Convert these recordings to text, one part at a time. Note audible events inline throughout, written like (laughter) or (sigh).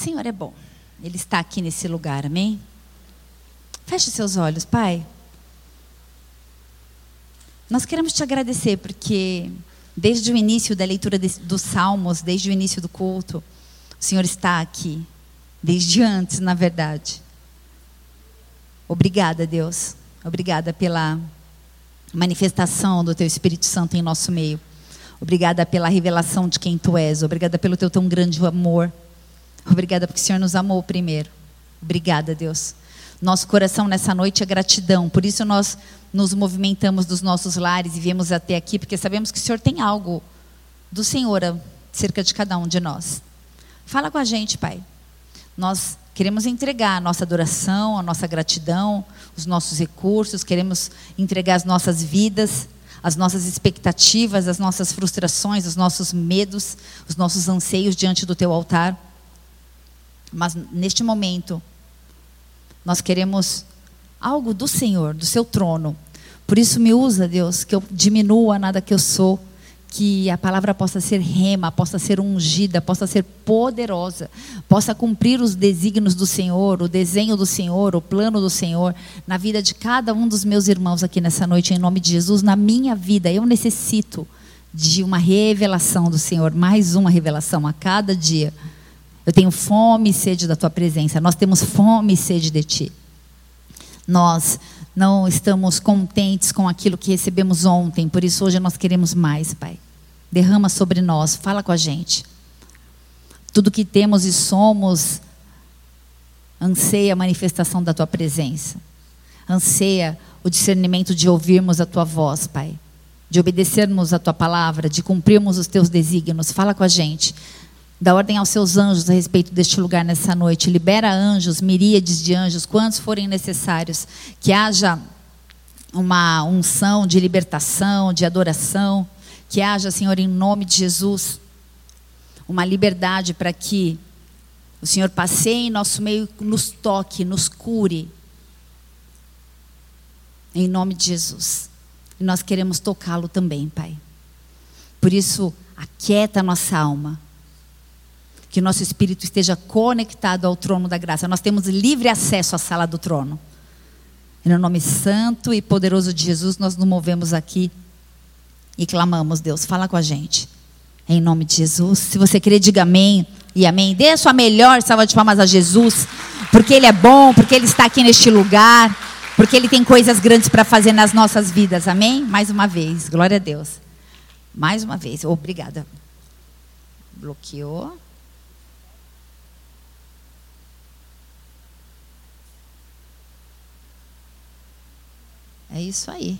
Senhor é bom. Ele está aqui nesse lugar, amém? Feche seus olhos, Pai. Nós queremos te agradecer porque desde o início da leitura dos Salmos, desde o início do culto, o Senhor está aqui. Desde antes, na verdade. Obrigada, Deus. Obrigada pela manifestação do Teu Espírito Santo em nosso meio. Obrigada pela revelação de quem Tu és. Obrigada pelo Teu tão grande amor. Obrigada porque o Senhor nos amou primeiro. Obrigada, Deus. Nosso coração nessa noite é gratidão. Por isso nós nos movimentamos dos nossos lares e viemos até aqui, porque sabemos que o Senhor tem algo do Senhor cerca de cada um de nós. Fala com a gente, Pai. Nós queremos entregar a nossa adoração, a nossa gratidão, os nossos recursos, queremos entregar as nossas vidas, as nossas expectativas, as nossas frustrações, os nossos medos, os nossos anseios diante do teu altar. Mas neste momento, nós queremos algo do Senhor, do seu trono. Por isso me usa, Deus, que eu diminua nada que eu sou, que a palavra possa ser rema, possa ser ungida, possa ser poderosa, possa cumprir os desígnios do Senhor, o desenho do Senhor, o plano do Senhor na vida de cada um dos meus irmãos aqui nessa noite, em nome de Jesus, na minha vida. Eu necessito de uma revelação do Senhor, mais uma revelação a cada dia. Eu tenho fome e sede da tua presença. Nós temos fome e sede de ti. Nós não estamos contentes com aquilo que recebemos ontem, por isso hoje nós queremos mais, Pai. Derrama sobre nós, fala com a gente. Tudo que temos e somos anseia a manifestação da tua presença. Anseia o discernimento de ouvirmos a tua voz, Pai. De obedecermos a tua palavra, de cumprirmos os teus desígnios. Fala com a gente. Dá ordem aos seus anjos a respeito deste lugar nessa noite. Libera anjos, miríades de anjos, quantos forem necessários. Que haja uma unção de libertação, de adoração. Que haja, Senhor, em nome de Jesus, uma liberdade para que o Senhor passeie em nosso meio, nos toque, nos cure. Em nome de Jesus. E nós queremos tocá-lo também, Pai. Por isso, aquieta a nossa alma que nosso espírito esteja conectado ao trono da graça. Nós temos livre acesso à sala do trono. E no nome santo e poderoso de Jesus, nós nos movemos aqui e clamamos, Deus, fala com a gente. Em nome de Jesus. Se você querer, diga amém e amém. Dê a sua melhor salva de palmas a Jesus, porque Ele é bom, porque Ele está aqui neste lugar, porque Ele tem coisas grandes para fazer nas nossas vidas. Amém? Mais uma vez. Glória a Deus. Mais uma vez. Obrigada. Bloqueou. É isso aí.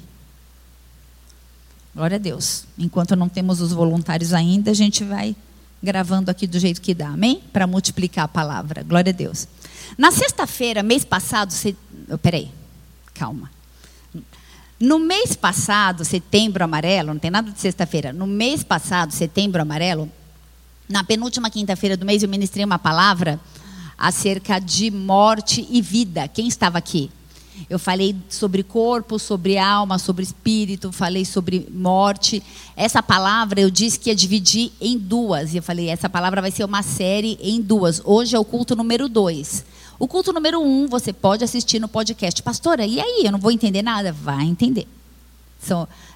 Glória a Deus. Enquanto não temos os voluntários ainda, a gente vai gravando aqui do jeito que dá, amém? Para multiplicar a palavra. Glória a Deus. Na sexta-feira, mês passado, se... oh, peraí, calma. No mês passado, setembro amarelo, não tem nada de sexta-feira. No mês passado, setembro amarelo, na penúltima quinta-feira do mês, eu ministrei uma palavra acerca de morte e vida. Quem estava aqui? Eu falei sobre corpo, sobre alma, sobre espírito, falei sobre morte. Essa palavra eu disse que ia dividir em duas. E eu falei, essa palavra vai ser uma série em duas. Hoje é o culto número dois. O culto número um você pode assistir no podcast. Pastora, e aí? Eu não vou entender nada? Vai entender.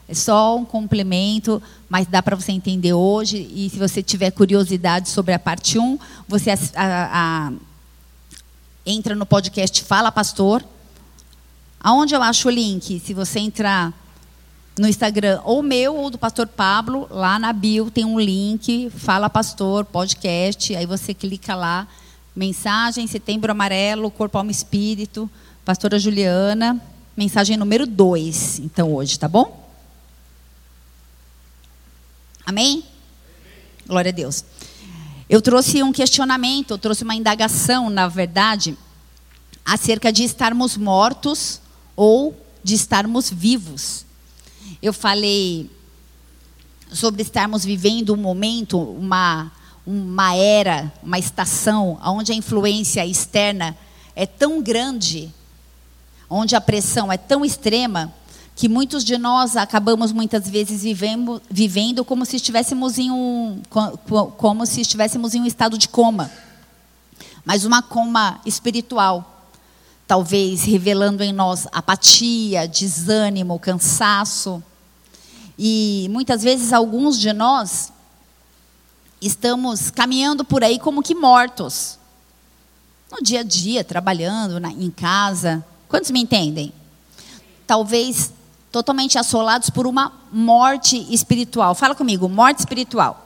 É só um complemento, mas dá para você entender hoje. E se você tiver curiosidade sobre a parte 1, um, você a, a, a, entra no podcast Fala Pastor Aonde eu acho o link? Se você entrar no Instagram, ou meu ou do pastor Pablo, lá na bio tem um link, Fala Pastor, podcast, aí você clica lá, mensagem, setembro amarelo, corpo, alma espírito, pastora Juliana, mensagem número 2, então hoje, tá bom? Amém? Glória a Deus. Eu trouxe um questionamento, eu trouxe uma indagação, na verdade, acerca de estarmos mortos ou de estarmos vivos. Eu falei sobre estarmos vivendo um momento, uma, uma era, uma estação, onde a influência externa é tão grande, onde a pressão é tão extrema, que muitos de nós acabamos muitas vezes vivendo, vivendo como se estivéssemos em um como se estivéssemos em um estado de coma. mas uma coma espiritual. Talvez revelando em nós apatia, desânimo, cansaço. E muitas vezes alguns de nós estamos caminhando por aí como que mortos. No dia a dia, trabalhando, na, em casa. Quantos me entendem? Talvez totalmente assolados por uma morte espiritual. Fala comigo, morte espiritual.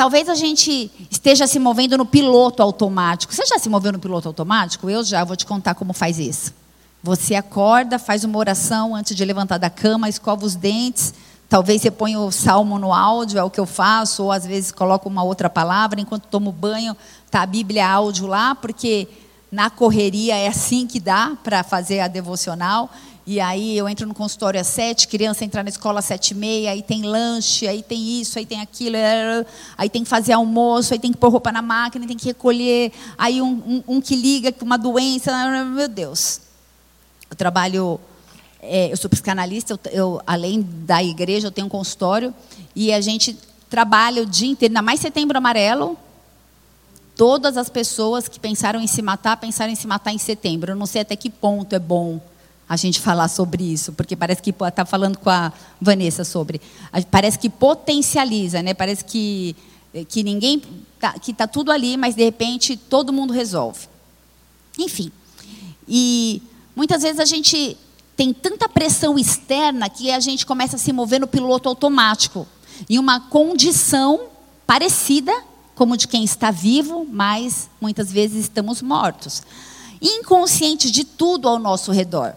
Talvez a gente esteja se movendo no piloto automático. Você já se moveu no piloto automático? Eu já, vou te contar como faz isso. Você acorda, faz uma oração antes de levantar da cama, escova os dentes, Talvez você ponha o salmo no áudio, é o que eu faço, ou às vezes coloco uma outra palavra, enquanto tomo banho, tá a Bíblia áudio lá, porque na correria é assim que dá para fazer a devocional. E aí eu entro no consultório às sete, criança entra na escola às sete e meia, aí tem lanche, aí tem isso, aí tem aquilo, aí tem que fazer almoço, aí tem que pôr roupa na máquina, tem que recolher, aí um, um, um que liga com uma doença, meu Deus. Eu trabalho é, eu sou psicanalista, eu, eu, além da igreja, eu tenho um consultório e a gente trabalha o dia inteiro, ainda mais setembro amarelo. Todas as pessoas que pensaram em se matar, pensaram em se matar em setembro. Eu não sei até que ponto é bom a gente falar sobre isso, porque parece que está falando com a Vanessa sobre. Parece que potencializa, né? Parece que que ninguém tá, que está tudo ali, mas de repente todo mundo resolve. Enfim. E muitas vezes a gente tem tanta pressão externa que a gente começa a se mover no piloto automático, em uma condição parecida como de quem está vivo, mas muitas vezes estamos mortos. Inconscientes de tudo ao nosso redor,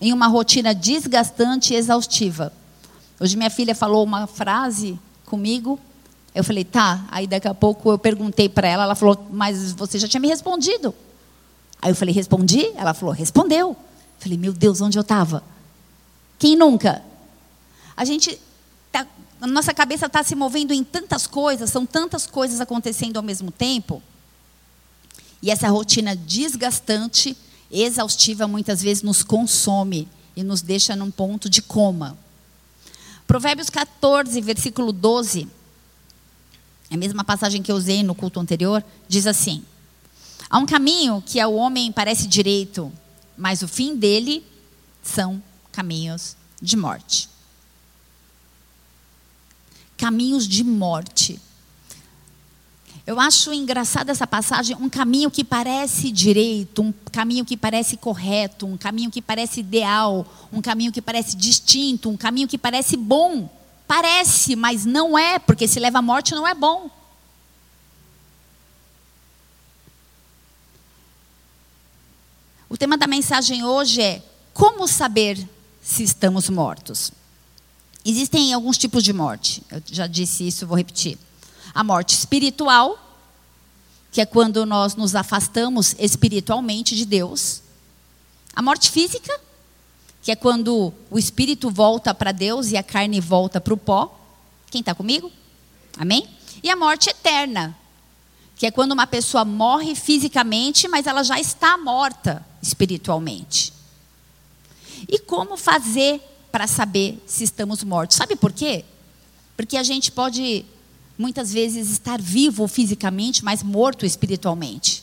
em uma rotina desgastante e exaustiva. Hoje minha filha falou uma frase comigo, eu falei, tá. Aí daqui a pouco eu perguntei para ela, ela falou, mas você já tinha me respondido. Aí eu falei, respondi? Ela falou, respondeu. Falei, meu Deus, onde eu estava? Quem nunca? A gente, tá, a nossa cabeça está se movendo em tantas coisas, são tantas coisas acontecendo ao mesmo tempo. E essa rotina desgastante, exaustiva, muitas vezes nos consome e nos deixa num ponto de coma. Provérbios 14, versículo 12, é a mesma passagem que eu usei no culto anterior, diz assim: Há um caminho que ao homem parece direito, mas o fim dele são caminhos de morte. Caminhos de morte. Eu acho engraçada essa passagem, um caminho que parece direito, um caminho que parece correto, um caminho que parece ideal, um caminho que parece distinto, um caminho que parece bom. Parece, mas não é, porque se leva à morte não é bom. O tema da mensagem hoje é como saber se estamos mortos. Existem alguns tipos de morte. Eu já disse isso, vou repetir. A morte espiritual, que é quando nós nos afastamos espiritualmente de Deus. A morte física, que é quando o espírito volta para Deus e a carne volta para o pó. Quem está comigo? Amém? E a morte eterna, que é quando uma pessoa morre fisicamente, mas ela já está morta espiritualmente. E como fazer para saber se estamos mortos? Sabe por quê? Porque a gente pode muitas vezes estar vivo fisicamente, mas morto espiritualmente.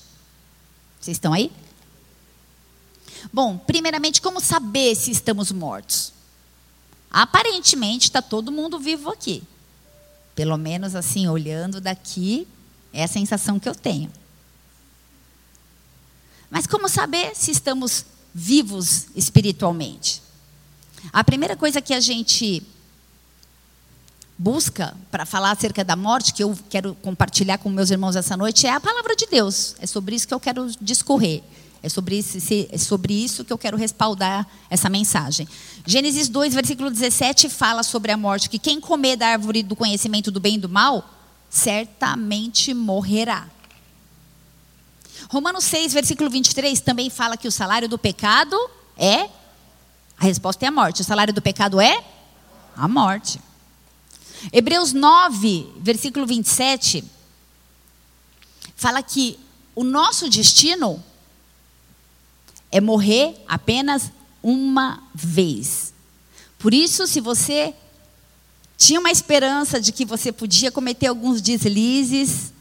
Vocês estão aí? Bom, primeiramente, como saber se estamos mortos? Aparentemente está todo mundo vivo aqui. Pelo menos assim, olhando daqui, é a sensação que eu tenho. Mas como saber se estamos vivos espiritualmente? A primeira coisa que a gente busca para falar acerca da morte, que eu quero compartilhar com meus irmãos essa noite, é a palavra de Deus. É sobre isso que eu quero discorrer. É sobre isso, é sobre isso que eu quero respaldar essa mensagem. Gênesis 2, versículo 17 fala sobre a morte, que quem comer da árvore do conhecimento do bem e do mal, certamente morrerá. Romanos 6, versículo 23 também fala que o salário do pecado é. A resposta é a morte. O salário do pecado é a morte. Hebreus 9, versículo 27, fala que o nosso destino é morrer apenas uma vez. Por isso, se você tinha uma esperança de que você podia cometer alguns deslizes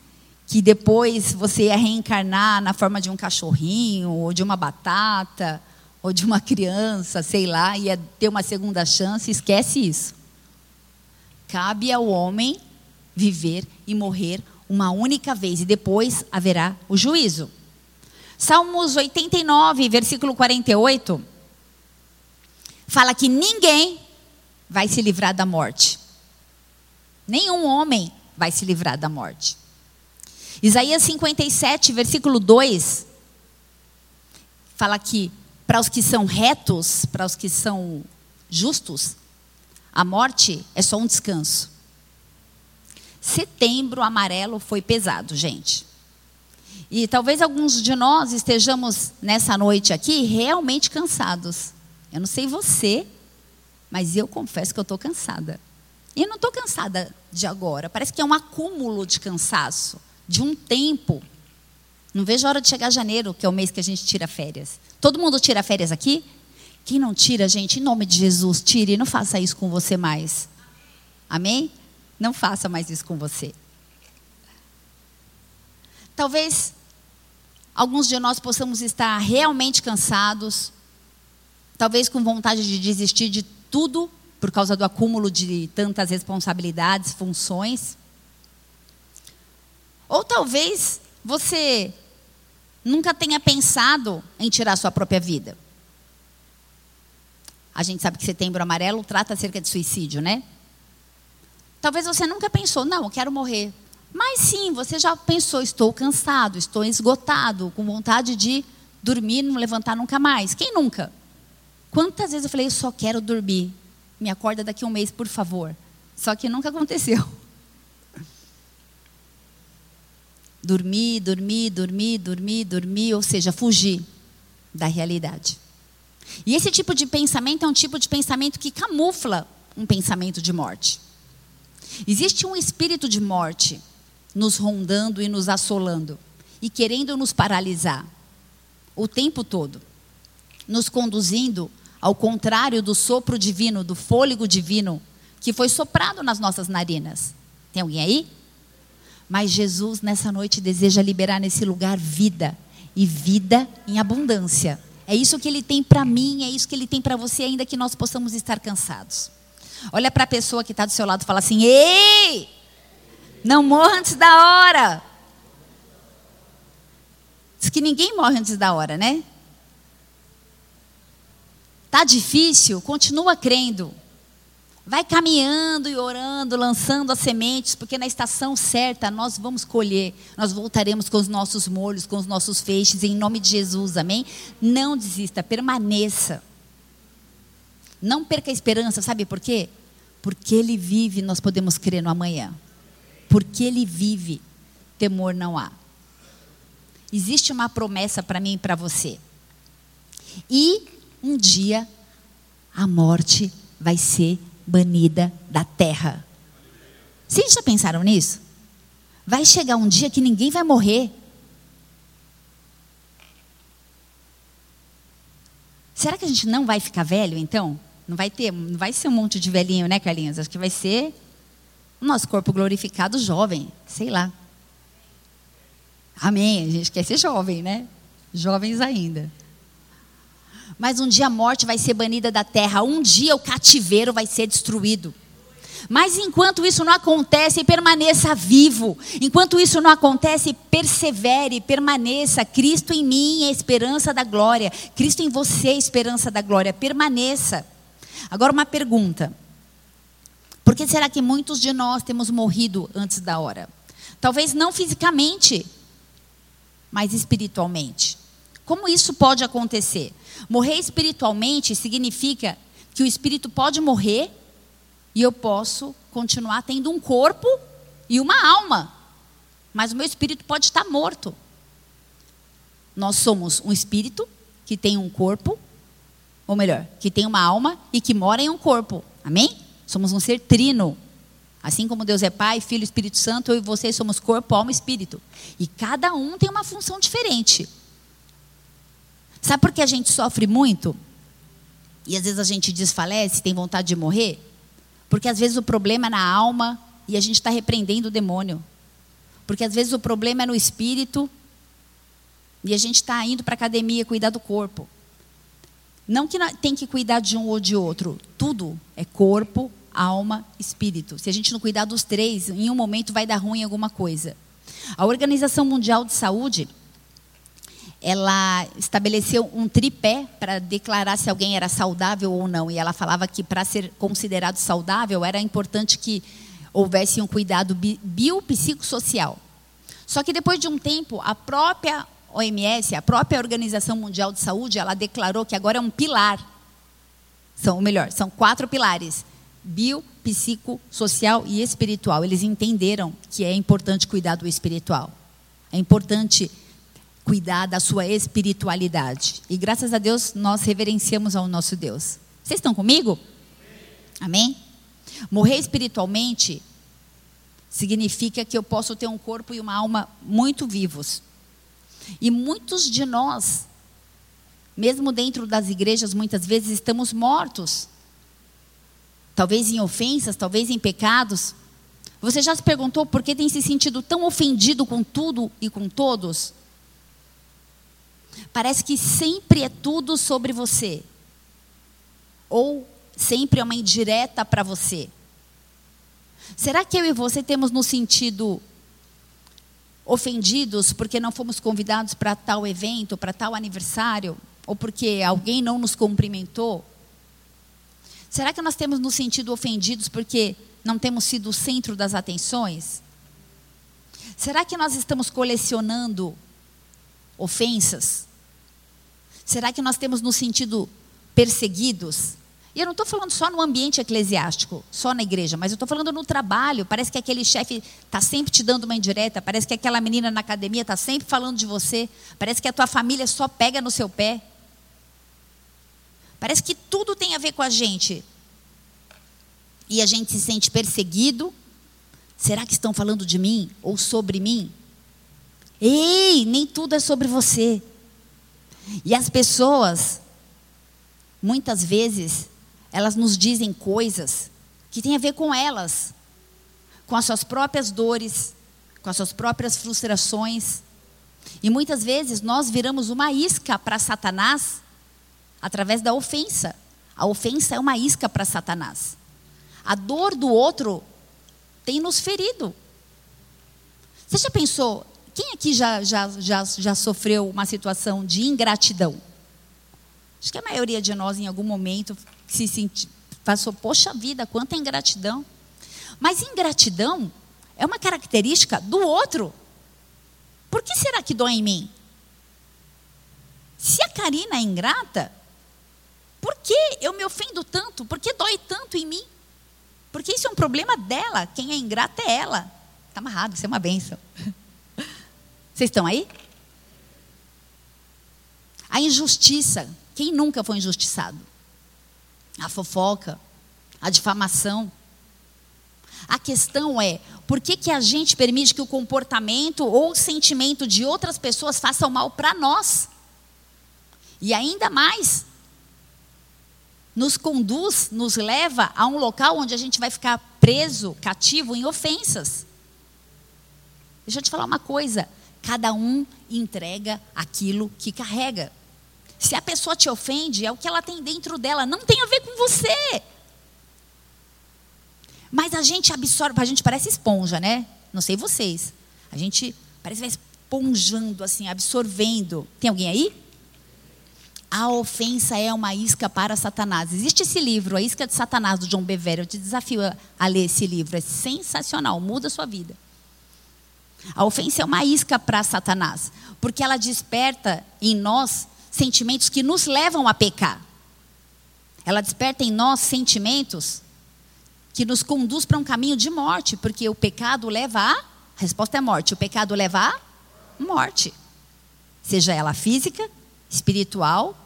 que depois você ia reencarnar na forma de um cachorrinho, ou de uma batata, ou de uma (laughs) criança, sei lá, ia ter uma segunda chance, esquece isso. Cabe ao homem viver e morrer uma única vez, e depois haverá o juízo. Salmos 89, versículo 48, fala que ninguém vai se livrar da morte. Nenhum homem vai se livrar da morte. Isaías 57, versículo 2, fala que para os que são retos, para os que são justos, a morte é só um descanso. Setembro amarelo foi pesado, gente. E talvez alguns de nós estejamos nessa noite aqui realmente cansados. Eu não sei você, mas eu confesso que eu estou cansada. E eu não estou cansada de agora. Parece que é um acúmulo de cansaço, de um tempo. Não vejo a hora de chegar janeiro, que é o mês que a gente tira férias. Todo mundo tira férias aqui? Quem não tira, gente, em nome de Jesus, tire. Não faça isso com você mais. Amém? Não faça mais isso com você. Talvez alguns de nós possamos estar realmente cansados, talvez com vontade de desistir de tudo por causa do acúmulo de tantas responsabilidades, funções. Ou talvez você nunca tenha pensado em tirar sua própria vida. A gente sabe que setembro amarelo trata acerca de suicídio, né? Talvez você nunca pensou, não, eu quero morrer. Mas sim, você já pensou, estou cansado, estou esgotado, com vontade de dormir, não levantar nunca mais. Quem nunca? Quantas vezes eu falei, eu só quero dormir. Me acorda daqui a um mês, por favor. Só que nunca aconteceu. (laughs) Dormir, dormir, dormir, dormir, dormir, ou seja, fugir da realidade. E esse tipo de pensamento é um tipo de pensamento que camufla um pensamento de morte. Existe um espírito de morte nos rondando e nos assolando e querendo nos paralisar o tempo todo, nos conduzindo ao contrário do sopro divino, do fôlego divino que foi soprado nas nossas narinas. Tem alguém aí? Mas Jesus nessa noite deseja liberar nesse lugar vida e vida em abundância. É isso que ele tem para mim, é isso que ele tem para você, ainda que nós possamos estar cansados. Olha para a pessoa que está do seu lado e fala assim: Ei, não morra antes da hora. Diz que ninguém morre antes da hora, né? Tá difícil? Continua crendo. Vai caminhando e orando, lançando as sementes, porque na estação certa nós vamos colher. Nós voltaremos com os nossos molhos, com os nossos feixes, em nome de Jesus, amém? Não desista, permaneça. Não perca a esperança, sabe por quê? Porque Ele vive, nós podemos crer no amanhã. Porque Ele vive, temor não há. Existe uma promessa para mim e para você. E um dia a morte vai ser banida da terra. Vocês já pensaram nisso? Vai chegar um dia que ninguém vai morrer. Será que a gente não vai ficar velho então? Não vai ter, não vai ser um monte de velhinho, né, Carlinhos? Acho que vai ser o nosso corpo glorificado jovem, sei lá. Amém. A gente quer ser jovem, né? Jovens ainda. Mas um dia a morte vai ser banida da terra, um dia o cativeiro vai ser destruído. Mas enquanto isso não acontece, permaneça vivo. Enquanto isso não acontece, persevere, permaneça. Cristo em mim é a esperança da glória. Cristo em você é a esperança da glória. Permaneça. Agora uma pergunta. Por que será que muitos de nós temos morrido antes da hora? Talvez não fisicamente, mas espiritualmente. Como isso pode acontecer? Morrer espiritualmente significa que o espírito pode morrer e eu posso continuar tendo um corpo e uma alma, mas o meu espírito pode estar morto. Nós somos um espírito que tem um corpo, ou melhor, que tem uma alma e que mora em um corpo. Amém? Somos um ser trino. Assim como Deus é Pai, Filho e Espírito Santo, eu e vocês somos corpo, alma e espírito. E cada um tem uma função diferente. Sabe por que a gente sofre muito? E às vezes a gente desfalece, tem vontade de morrer? Porque às vezes o problema é na alma e a gente está repreendendo o demônio. Porque às vezes o problema é no espírito e a gente está indo para a academia cuidar do corpo. Não que tem que cuidar de um ou de outro. Tudo é corpo, alma, espírito. Se a gente não cuidar dos três, em um momento vai dar ruim alguma coisa. A Organização Mundial de Saúde, ela estabeleceu um tripé para declarar se alguém era saudável ou não. E ela falava que para ser considerado saudável era importante que houvesse um cuidado biopsicossocial. Só que depois de um tempo, a própria OMS, a própria Organização Mundial de Saúde, ela declarou que agora é um pilar. São, ou melhor, são quatro pilares: bio, psico, social e espiritual. Eles entenderam que é importante cuidar do espiritual. É importante cuidar da sua espiritualidade. E graças a Deus nós reverenciamos ao nosso Deus. Vocês estão comigo? Amém? Morrer espiritualmente significa que eu posso ter um corpo e uma alma muito vivos. E muitos de nós, mesmo dentro das igrejas, muitas vezes estamos mortos. Talvez em ofensas, talvez em pecados. Você já se perguntou por que tem se sentido tão ofendido com tudo e com todos? Parece que sempre é tudo sobre você. Ou sempre é uma indireta para você. Será que eu e você temos no sentido ofendidos porque não fomos convidados para tal evento, para tal aniversário, ou porque alguém não nos cumprimentou? Será que nós temos nos sentido ofendidos porque não temos sido o centro das atenções? Será que nós estamos colecionando ofensas? Será que nós temos nos sentido perseguidos? E eu não estou falando só no ambiente eclesiástico, só na igreja, mas eu estou falando no trabalho. Parece que aquele chefe está sempre te dando uma indireta, parece que aquela menina na academia está sempre falando de você, parece que a tua família só pega no seu pé. Parece que tudo tem a ver com a gente. E a gente se sente perseguido. Será que estão falando de mim ou sobre mim? Ei, nem tudo é sobre você. E as pessoas, muitas vezes, elas nos dizem coisas que têm a ver com elas, com as suas próprias dores, com as suas próprias frustrações. E muitas vezes nós viramos uma isca para Satanás através da ofensa. A ofensa é uma isca para Satanás. A dor do outro tem nos ferido. Você já pensou? Quem aqui já, já, já, já sofreu uma situação de ingratidão? Acho que a maioria de nós, em algum momento, se sentiu, passou, poxa vida, quanta ingratidão. Mas ingratidão é uma característica do outro. Por que será que dói em mim? Se a Karina é ingrata, por que eu me ofendo tanto? Por que dói tanto em mim? Porque isso é um problema dela. Quem é ingrata é ela. Está amarrado, isso é uma benção. (laughs) Vocês estão aí? A injustiça quem nunca foi injustiçado? A fofoca, a difamação. A questão é, por que, que a gente permite que o comportamento ou o sentimento de outras pessoas façam mal para nós? E ainda mais, nos conduz, nos leva a um local onde a gente vai ficar preso, cativo em ofensas. Deixa eu te falar uma coisa: cada um entrega aquilo que carrega. Se a pessoa te ofende, é o que ela tem dentro dela, não tem a ver com você. Mas a gente absorve, a gente parece esponja, né? Não sei vocês. A gente parece vai esponjando assim, absorvendo. Tem alguém aí? A ofensa é uma isca para Satanás. Existe esse livro, A Isca de Satanás, do John Bevere. Eu te desafio a ler esse livro. É sensacional, muda a sua vida. A ofensa é uma isca para Satanás, porque ela desperta em nós sentimentos que nos levam a pecar. Ela desperta em nós sentimentos que nos conduz para um caminho de morte, porque o pecado leva a, a resposta é morte. O pecado leva a morte. Seja ela física, espiritual,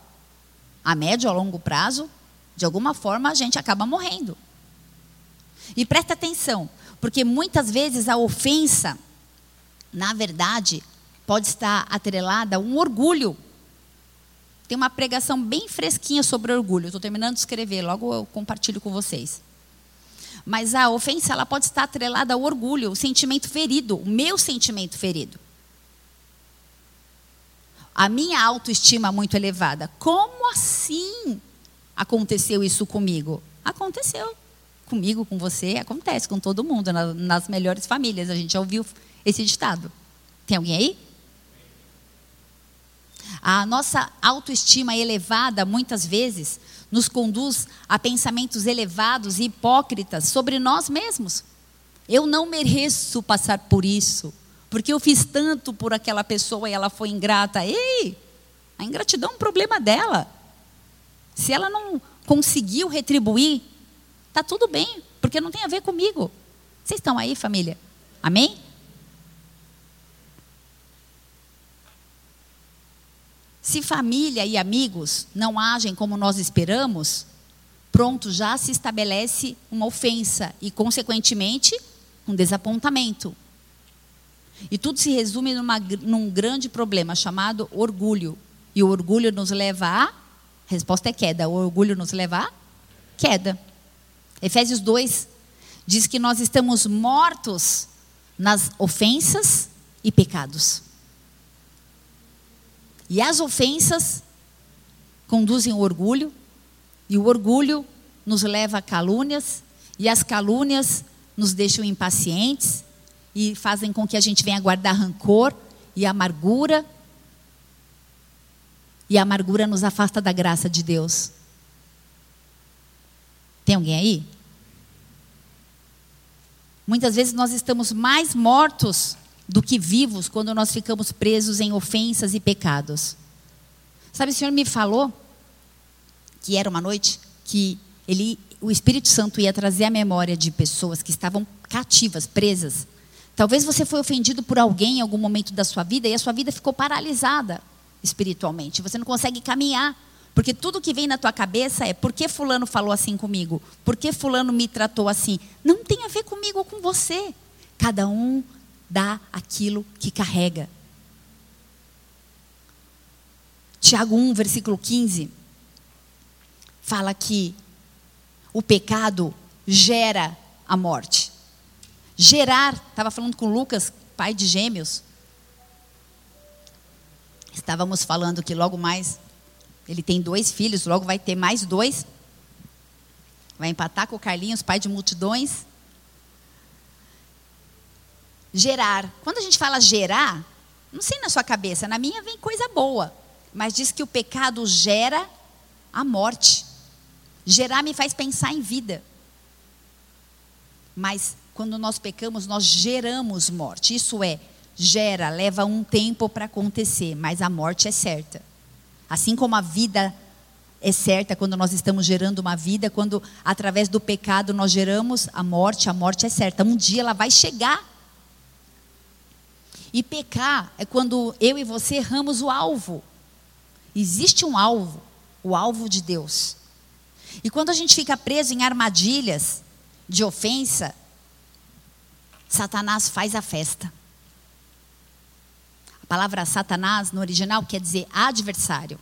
a médio ou longo prazo, de alguma forma a gente acaba morrendo. E presta atenção, porque muitas vezes a ofensa, na verdade, pode estar atrelada a um orgulho tem uma pregação bem fresquinha sobre orgulho. Estou terminando de escrever, logo eu compartilho com vocês. Mas a ofensa ela pode estar atrelada ao orgulho, o sentimento ferido, o meu sentimento ferido. A minha autoestima muito elevada. Como assim aconteceu isso comigo? Aconteceu comigo, com você, acontece com todo mundo, nas melhores famílias. A gente já ouviu esse ditado. Tem alguém aí? A nossa autoestima elevada, muitas vezes, nos conduz a pensamentos elevados e hipócritas sobre nós mesmos. Eu não mereço passar por isso, porque eu fiz tanto por aquela pessoa e ela foi ingrata. Ei, a ingratidão é um problema dela. Se ela não conseguiu retribuir, tá tudo bem, porque não tem a ver comigo. Vocês estão aí, família? Amém? Se família e amigos não agem como nós esperamos, pronto, já se estabelece uma ofensa e, consequentemente, um desapontamento. E tudo se resume numa, num grande problema chamado orgulho. E o orgulho nos leva a. Resposta é queda. O orgulho nos leva a queda. Efésios 2 diz que nós estamos mortos nas ofensas e pecados. E as ofensas conduzem ao orgulho, e o orgulho nos leva a calúnias, e as calúnias nos deixam impacientes e fazem com que a gente venha guardar rancor e amargura. E a amargura nos afasta da graça de Deus. Tem alguém aí? Muitas vezes nós estamos mais mortos do que vivos quando nós ficamos presos em ofensas e pecados. Sabe, o Senhor me falou que era uma noite que ele, o Espírito Santo ia trazer a memória de pessoas que estavam cativas, presas. Talvez você foi ofendido por alguém em algum momento da sua vida e a sua vida ficou paralisada espiritualmente. Você não consegue caminhar. Porque tudo que vem na tua cabeça é por que fulano falou assim comigo? Por que fulano me tratou assim? Não tem a ver comigo ou com você. Cada um dá aquilo que carrega. Tiago 1, versículo 15, fala que o pecado gera a morte. Gerar, estava falando com Lucas, pai de gêmeos. Estávamos falando que logo mais, ele tem dois filhos, logo vai ter mais dois. Vai empatar com o Carlinhos, pai de multidões gerar. Quando a gente fala gerar, não sei na sua cabeça, na minha vem coisa boa, mas diz que o pecado gera a morte. Gerar me faz pensar em vida. Mas quando nós pecamos, nós geramos morte. Isso é, gera, leva um tempo para acontecer, mas a morte é certa. Assim como a vida é certa quando nós estamos gerando uma vida, quando através do pecado nós geramos a morte, a morte é certa. Um dia ela vai chegar. E pecar é quando eu e você erramos o alvo. Existe um alvo, o alvo de Deus. E quando a gente fica preso em armadilhas de ofensa, Satanás faz a festa. A palavra Satanás no original quer dizer adversário.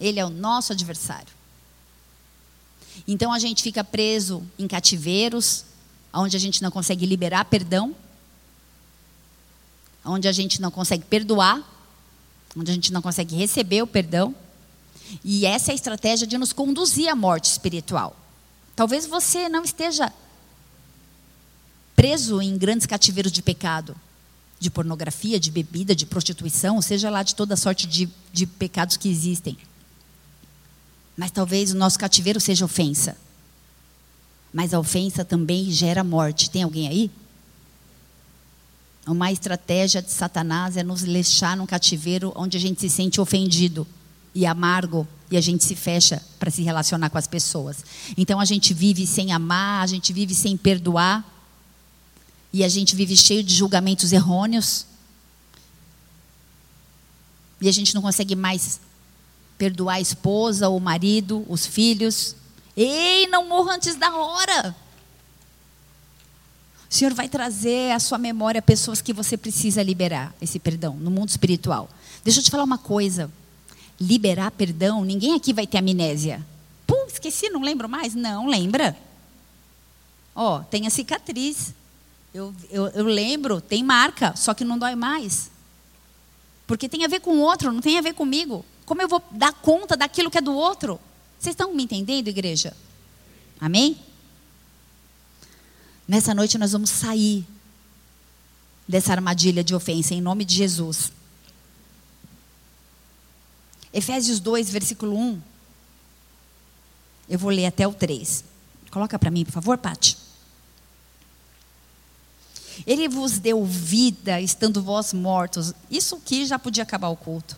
Ele é o nosso adversário. Então a gente fica preso em cativeiros, onde a gente não consegue liberar perdão onde a gente não consegue perdoar, onde a gente não consegue receber o perdão. E essa é a estratégia de nos conduzir à morte espiritual. Talvez você não esteja preso em grandes cativeiros de pecado, de pornografia, de bebida, de prostituição, seja lá de toda sorte de, de pecados que existem. Mas talvez o nosso cativeiro seja ofensa. Mas a ofensa também gera morte. Tem alguém aí? Uma estratégia de Satanás é nos deixar num cativeiro onde a gente se sente ofendido e amargo e a gente se fecha para se relacionar com as pessoas. Então a gente vive sem amar, a gente vive sem perdoar e a gente vive cheio de julgamentos errôneos. E a gente não consegue mais perdoar a esposa, o marido, os filhos. Ei, não morra antes da hora. O Senhor vai trazer à sua memória pessoas que você precisa liberar esse perdão no mundo espiritual. Deixa eu te falar uma coisa. Liberar perdão, ninguém aqui vai ter amnésia. Pô, esqueci, não lembro mais? Não, lembra. Ó, tem a cicatriz. Eu, eu, eu lembro, tem marca, só que não dói mais. Porque tem a ver com o outro, não tem a ver comigo. Como eu vou dar conta daquilo que é do outro? Vocês estão me entendendo, igreja? Amém? Nessa noite nós vamos sair dessa armadilha de ofensa, em nome de Jesus. Efésios 2, versículo 1. Eu vou ler até o 3. Coloca para mim, por favor, Pati. Ele vos deu vida, estando vós mortos. Isso aqui já podia acabar o culto.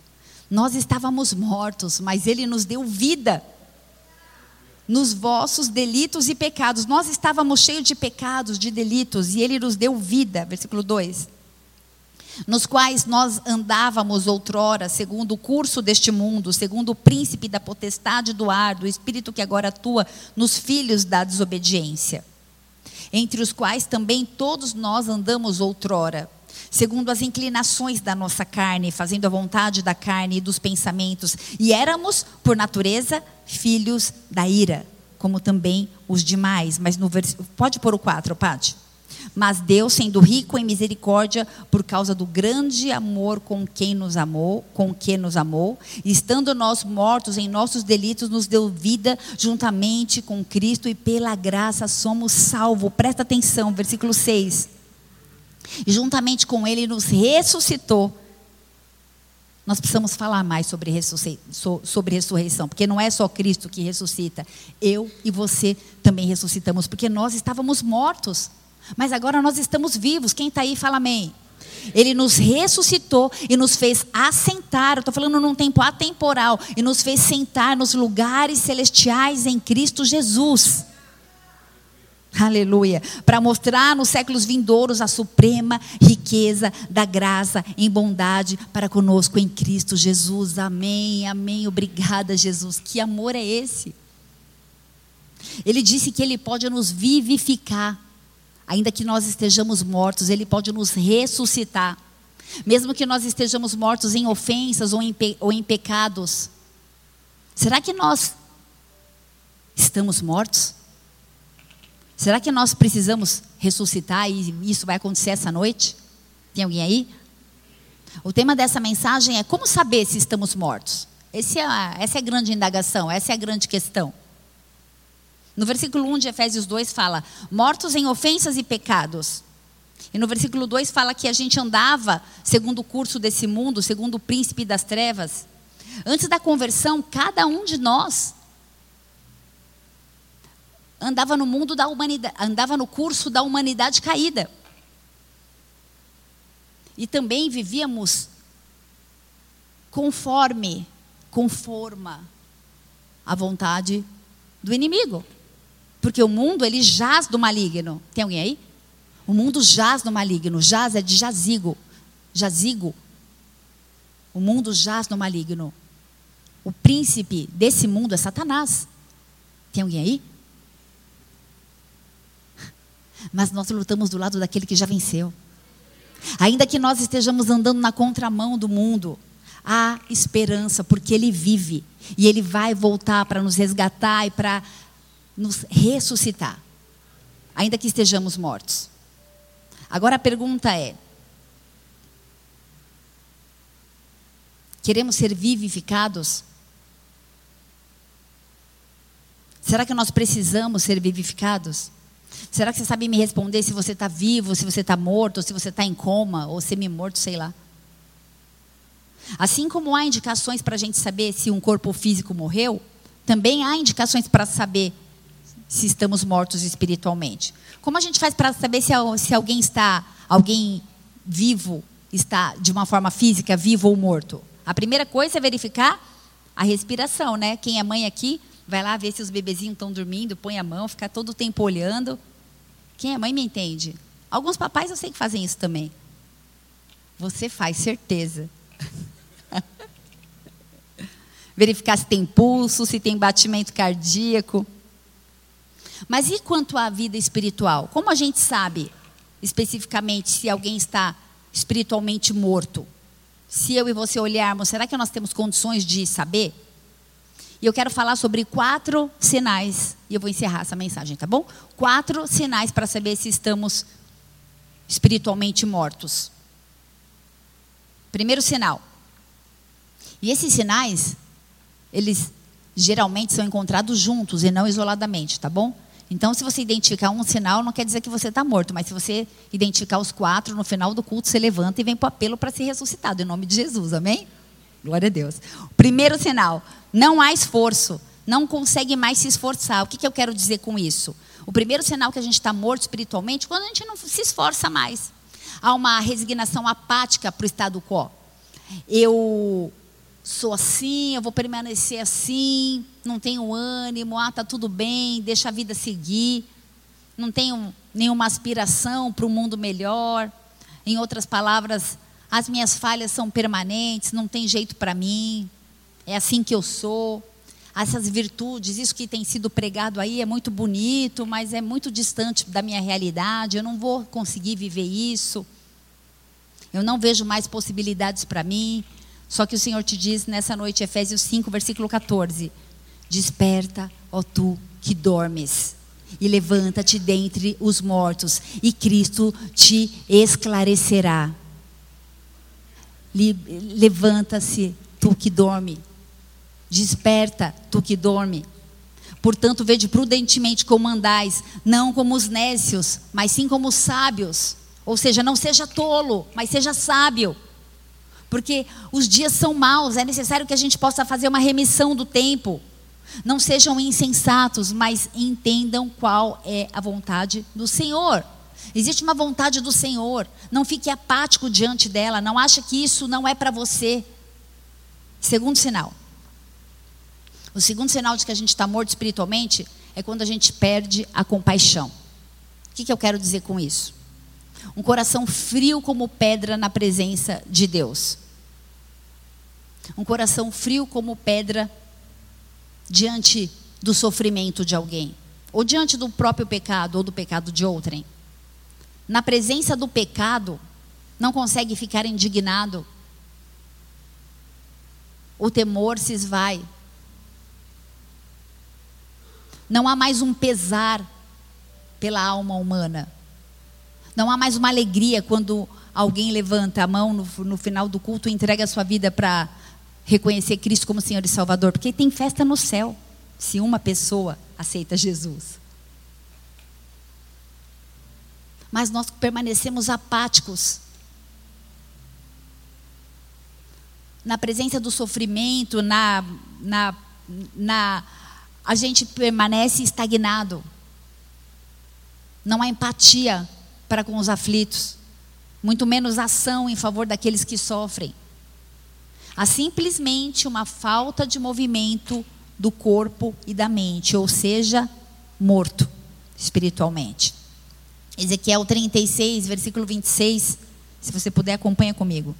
Nós estávamos mortos, mas Ele nos deu vida nos vossos delitos e pecados. Nós estávamos cheios de pecados, de delitos, e Ele nos deu vida. Versículo 2 nos quais nós andávamos outrora, segundo o curso deste mundo, segundo o príncipe da potestade do ar, do espírito que agora atua nos filhos da desobediência entre os quais também todos nós andamos outrora, segundo as inclinações da nossa carne, fazendo a vontade da carne e dos pensamentos, e éramos, por natureza, filhos da ira, como também os demais. Mas no vers... pode pôr o 4, Pati. Mas Deus, sendo rico em misericórdia, por causa do grande amor com quem nos amou, com que nos amou, estando nós mortos em nossos delitos, nos deu vida juntamente com Cristo e pela graça somos salvos. Presta atenção, versículo 6. E juntamente com ele nos ressuscitou. Nós precisamos falar mais sobre, sobre ressurreição, porque não é só Cristo que ressuscita, eu e você também ressuscitamos, porque nós estávamos mortos. Mas agora nós estamos vivos. Quem está aí, fala amém. Ele nos ressuscitou e nos fez assentar, estou falando num tempo atemporal, e nos fez sentar nos lugares celestiais em Cristo Jesus. Aleluia. Para mostrar nos séculos vindouros a suprema riqueza da graça em bondade para conosco em Cristo Jesus. Amém, amém. Obrigada, Jesus. Que amor é esse? Ele disse que Ele pode nos vivificar. Ainda que nós estejamos mortos, Ele pode nos ressuscitar. Mesmo que nós estejamos mortos em ofensas ou em, ou em pecados. Será que nós estamos mortos? Será que nós precisamos ressuscitar e isso vai acontecer essa noite? Tem alguém aí? O tema dessa mensagem é como saber se estamos mortos. É a, essa é a grande indagação, essa é a grande questão. No versículo 1 de Efésios 2 fala: mortos em ofensas e pecados. E no versículo 2 fala que a gente andava segundo o curso desse mundo, segundo o príncipe das trevas. Antes da conversão, cada um de nós andava no mundo da humanidade, andava no curso da humanidade caída. E também vivíamos conforme, conforma a vontade do inimigo. Porque o mundo, ele jaz do maligno. Tem alguém aí? O mundo jaz do maligno. Jaz é de jazigo. Jazigo. O mundo jaz no maligno. O príncipe desse mundo é Satanás. Tem alguém aí? Mas nós lutamos do lado daquele que já venceu. Ainda que nós estejamos andando na contramão do mundo, há esperança, porque ele vive. E ele vai voltar para nos resgatar e para nos ressuscitar, ainda que estejamos mortos. Agora a pergunta é: queremos ser vivificados? Será que nós precisamos ser vivificados? Será que você sabe me responder se você está vivo, se você está morto, ou se você está em coma, ou semi-morto, sei lá? Assim como há indicações para a gente saber se um corpo físico morreu, também há indicações para saber se estamos mortos espiritualmente. Como a gente faz para saber se, se alguém está, alguém vivo, está de uma forma física, vivo ou morto? A primeira coisa é verificar a respiração, né? Quem é mãe aqui, vai lá ver se os bebezinhos estão dormindo, põe a mão, fica todo o tempo olhando. Quem é mãe me entende. Alguns papais eu sei que fazem isso também. Você faz, certeza. (laughs) Verificar se tem pulso, se tem batimento cardíaco. Mas e quanto à vida espiritual? Como a gente sabe especificamente se alguém está espiritualmente morto? Se eu e você olharmos, será que nós temos condições de saber? E eu quero falar sobre quatro sinais. E eu vou encerrar essa mensagem, tá bom? Quatro sinais para saber se estamos espiritualmente mortos. Primeiro sinal. E esses sinais, eles geralmente são encontrados juntos e não isoladamente, tá bom? Então, se você identificar um sinal, não quer dizer que você está morto, mas se você identificar os quatro, no final do culto, você levanta e vem para o apelo para ser ressuscitado, em nome de Jesus, amém? Glória a Deus. Primeiro sinal, não há esforço, não consegue mais se esforçar. O que, que eu quero dizer com isso? O primeiro sinal que a gente está morto espiritualmente, quando a gente não se esforça mais. Há uma resignação apática para o estado quo. Eu sou assim, eu vou permanecer assim, não tenho ânimo, ah, tá tudo bem, deixa a vida seguir, não tenho nenhuma aspiração para um mundo melhor. Em outras palavras, as minhas falhas são permanentes, não tem jeito para mim, é assim que eu sou. Essas virtudes, isso que tem sido pregado aí é muito bonito, mas é muito distante da minha realidade, eu não vou conseguir viver isso. Eu não vejo mais possibilidades para mim. Só que o Senhor te diz nessa noite, Efésios 5, versículo 14: Desperta, ó tu que dormes, e levanta-te dentre os mortos, e Cristo te esclarecerá. Levanta-se, tu que dorme. Desperta, tu que dorme. Portanto, vede prudentemente como andais, não como os nécios, mas sim como os sábios. Ou seja, não seja tolo, mas seja sábio porque os dias são maus, é necessário que a gente possa fazer uma remissão do tempo. Não sejam insensatos, mas entendam qual é a vontade do Senhor. Existe uma vontade do Senhor. Não fique apático diante dela. Não ache que isso não é para você. Segundo sinal. O segundo sinal de que a gente está morto espiritualmente é quando a gente perde a compaixão. O que, que eu quero dizer com isso? Um coração frio como pedra na presença de Deus. Um coração frio como pedra diante do sofrimento de alguém, ou diante do próprio pecado ou do pecado de outrem. Na presença do pecado, não consegue ficar indignado. O temor se esvai. Não há mais um pesar pela alma humana. Não há mais uma alegria quando alguém levanta a mão no, no final do culto e entrega a sua vida para reconhecer Cristo como Senhor e Salvador, porque tem festa no céu se uma pessoa aceita Jesus. Mas nós permanecemos apáticos. Na presença do sofrimento, na, na, na, a gente permanece estagnado. Não há empatia para com os aflitos, muito menos ação em favor daqueles que sofrem. Há simplesmente uma falta de movimento do corpo e da mente, ou seja, morto espiritualmente. Ezequiel 36, versículo 26, se você puder, acompanha comigo.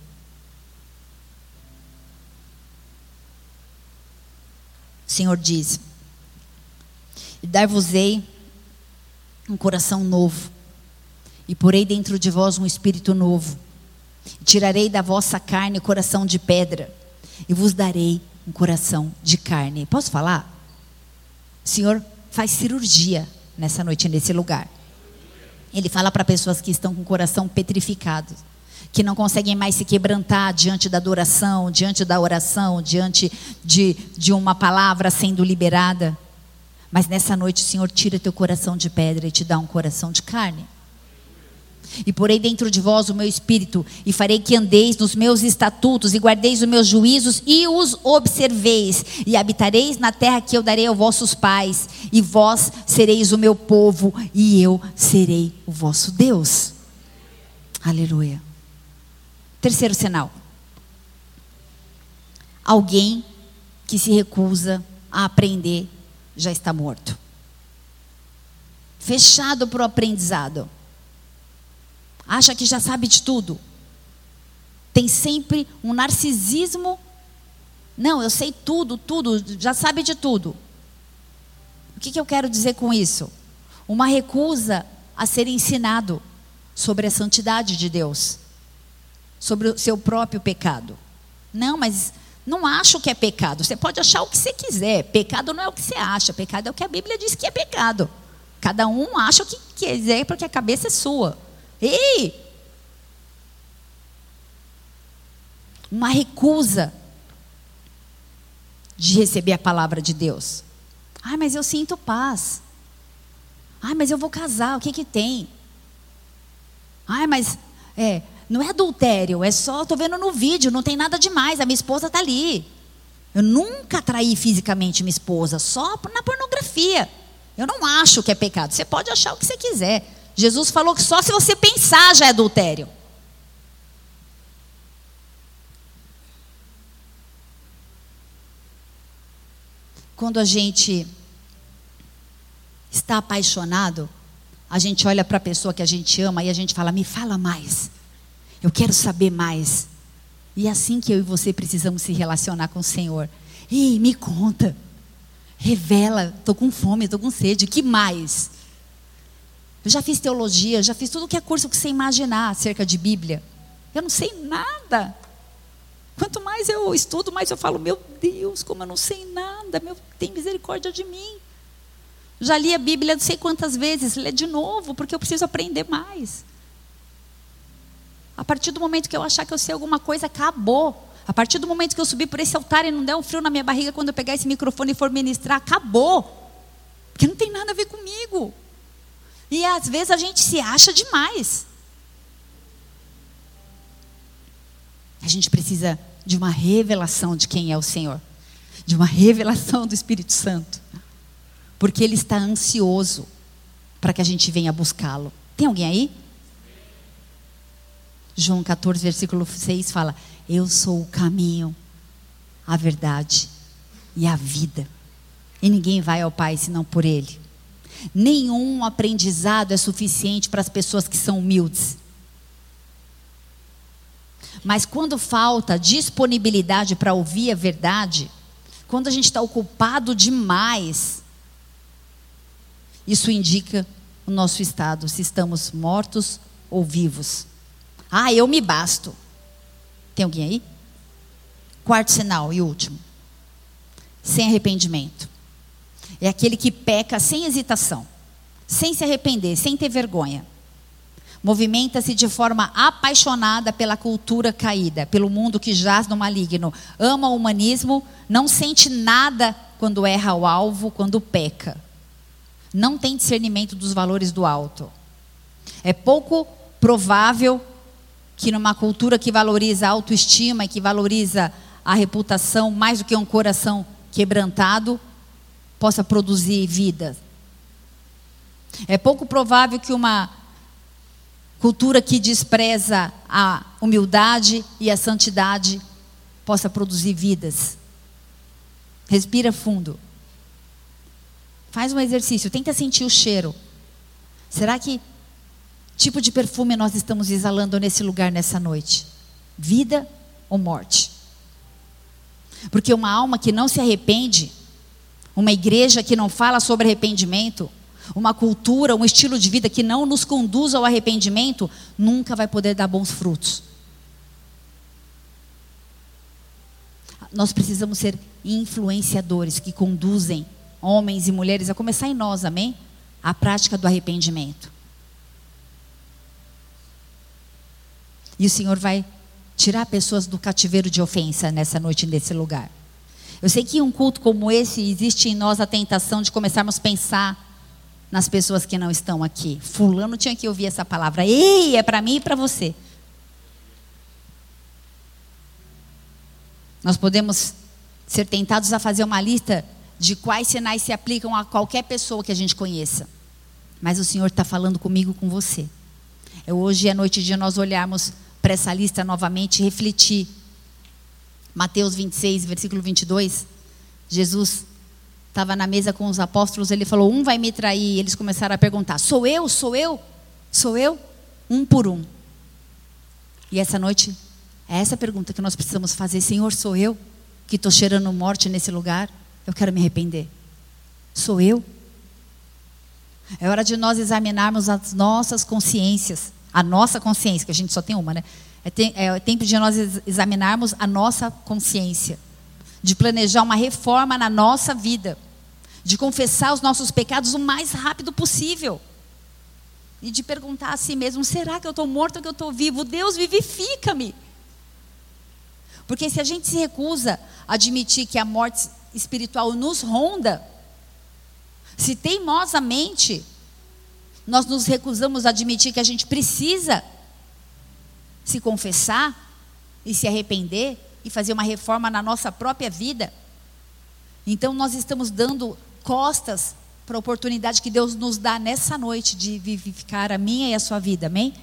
O Senhor diz: E dar-vos-ei um coração novo, e porei dentro de vós um espírito novo Tirarei da vossa carne o coração de pedra e vos darei um coração de carne. Posso falar? O Senhor faz cirurgia nessa noite, nesse lugar. Ele fala para pessoas que estão com o coração petrificado, que não conseguem mais se quebrantar diante da adoração, diante da oração, diante de, de uma palavra sendo liberada. Mas nessa noite o Senhor tira teu coração de pedra e te dá um coração de carne. E porei dentro de vós o meu espírito, e farei que andeis nos meus estatutos, e guardeis os meus juízos, e os observeis, e habitareis na terra que eu darei aos vossos pais, e vós sereis o meu povo, e eu serei o vosso Deus. Aleluia. Terceiro sinal: alguém que se recusa a aprender já está morto. Fechado para o aprendizado acha que já sabe de tudo. Tem sempre um narcisismo. Não, eu sei tudo, tudo, já sabe de tudo. O que, que eu quero dizer com isso? Uma recusa a ser ensinado sobre a santidade de Deus, sobre o seu próprio pecado. Não, mas não acho que é pecado. Você pode achar o que você quiser. Pecado não é o que você acha. Pecado é o que a Bíblia diz que é pecado. Cada um acha o que quiser porque a cabeça é sua. Ei! Uma recusa de receber a palavra de Deus. Ai, mas eu sinto paz. Ai, mas eu vou casar, o que que tem? Ai, mas é, não é adultério, é só, estou vendo no vídeo, não tem nada demais, a minha esposa está ali. Eu nunca traí fisicamente minha esposa, só na pornografia. Eu não acho que é pecado. Você pode achar o que você quiser. Jesus falou que só se você pensar já é adultério. Quando a gente está apaixonado, a gente olha para a pessoa que a gente ama e a gente fala: me fala mais. Eu quero saber mais. E é assim que eu e você precisamos se relacionar com o Senhor. Ei, me conta. Revela, estou com fome, estou com sede. O que mais? Eu já fiz teologia, já fiz tudo que é curso que você imaginar acerca de Bíblia. Eu não sei nada. Quanto mais eu estudo, mais eu falo, meu Deus, como eu não sei nada, meu, tem misericórdia de mim. Já li a Bíblia não sei quantas vezes, lê de novo, porque eu preciso aprender mais. A partir do momento que eu achar que eu sei alguma coisa, acabou. A partir do momento que eu subir por esse altar e não der um frio na minha barriga quando eu pegar esse microfone e for ministrar, acabou. Porque não tem nada a ver comigo. E às vezes a gente se acha demais. A gente precisa de uma revelação de quem é o Senhor, de uma revelação do Espírito Santo, porque Ele está ansioso para que a gente venha buscá-lo. Tem alguém aí? João 14, versículo 6 fala: Eu sou o caminho, a verdade e a vida. E ninguém vai ao Pai senão por Ele. Nenhum aprendizado é suficiente para as pessoas que são humildes. Mas quando falta disponibilidade para ouvir a verdade, quando a gente está ocupado demais, isso indica o nosso estado, se estamos mortos ou vivos. Ah, eu me basto. Tem alguém aí? Quarto sinal e último. Sem arrependimento. É aquele que peca sem hesitação, sem se arrepender, sem ter vergonha. Movimenta-se de forma apaixonada pela cultura caída, pelo mundo que jaz no maligno. Ama o humanismo, não sente nada quando erra o alvo, quando peca. Não tem discernimento dos valores do alto. É pouco provável que numa cultura que valoriza a autoestima e que valoriza a reputação mais do que um coração quebrantado, possa produzir vida. É pouco provável que uma cultura que despreza a humildade e a santidade possa produzir vidas. Respira fundo. Faz um exercício, tenta sentir o cheiro. Será que tipo de perfume nós estamos exalando nesse lugar nessa noite? Vida ou morte? Porque uma alma que não se arrepende, uma igreja que não fala sobre arrependimento, uma cultura, um estilo de vida que não nos conduz ao arrependimento, nunca vai poder dar bons frutos. Nós precisamos ser influenciadores que conduzem homens e mulheres, a começar em nós, amém? A prática do arrependimento. E o Senhor vai tirar pessoas do cativeiro de ofensa nessa noite, nesse lugar. Eu sei que em um culto como esse existe em nós a tentação de começarmos a pensar nas pessoas que não estão aqui. Fulano tinha que ouvir essa palavra. Ei, é para mim e para você. Nós podemos ser tentados a fazer uma lista de quais sinais se aplicam a qualquer pessoa que a gente conheça. Mas o Senhor está falando comigo, com você. É hoje é noite de nós olharmos para essa lista novamente e refletir. Mateus 26, versículo 22. Jesus estava na mesa com os apóstolos, ele falou: Um vai me trair. E eles começaram a perguntar: Sou eu? Sou eu? Sou eu? Um por um. E essa noite, é essa pergunta que nós precisamos fazer: Senhor, sou eu que estou cheirando morte nesse lugar? Eu quero me arrepender. Sou eu? É hora de nós examinarmos as nossas consciências, a nossa consciência, que a gente só tem uma, né? É, é tempo de nós examinarmos a nossa consciência de planejar uma reforma na nossa vida, de confessar os nossos pecados o mais rápido possível e de perguntar a si mesmo: será que eu estou morto ou que eu estou vivo? Deus vivifica-me. Porque se a gente se recusa a admitir que a morte espiritual nos ronda, se teimosamente nós nos recusamos a admitir que a gente precisa se confessar e se arrepender e fazer uma reforma na nossa própria vida, então nós estamos dando costas para a oportunidade que Deus nos dá nessa noite de vivificar a minha e a sua vida, amém?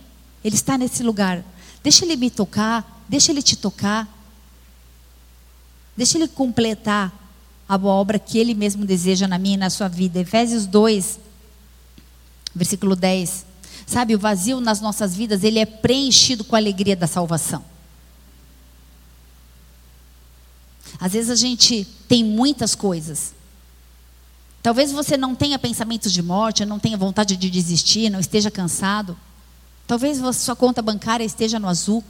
Ele está nesse lugar. Deixa Ele me tocar, deixa Ele te tocar. Deixa Ele completar a boa obra que Ele mesmo deseja na minha e na sua vida. Efésios 2, versículo 10. Sabe, o vazio nas nossas vidas, ele é preenchido com a alegria da salvação. Às vezes a gente tem muitas coisas. Talvez você não tenha pensamentos de morte, não tenha vontade de desistir, não esteja cansado. Talvez a sua conta bancária esteja no azul.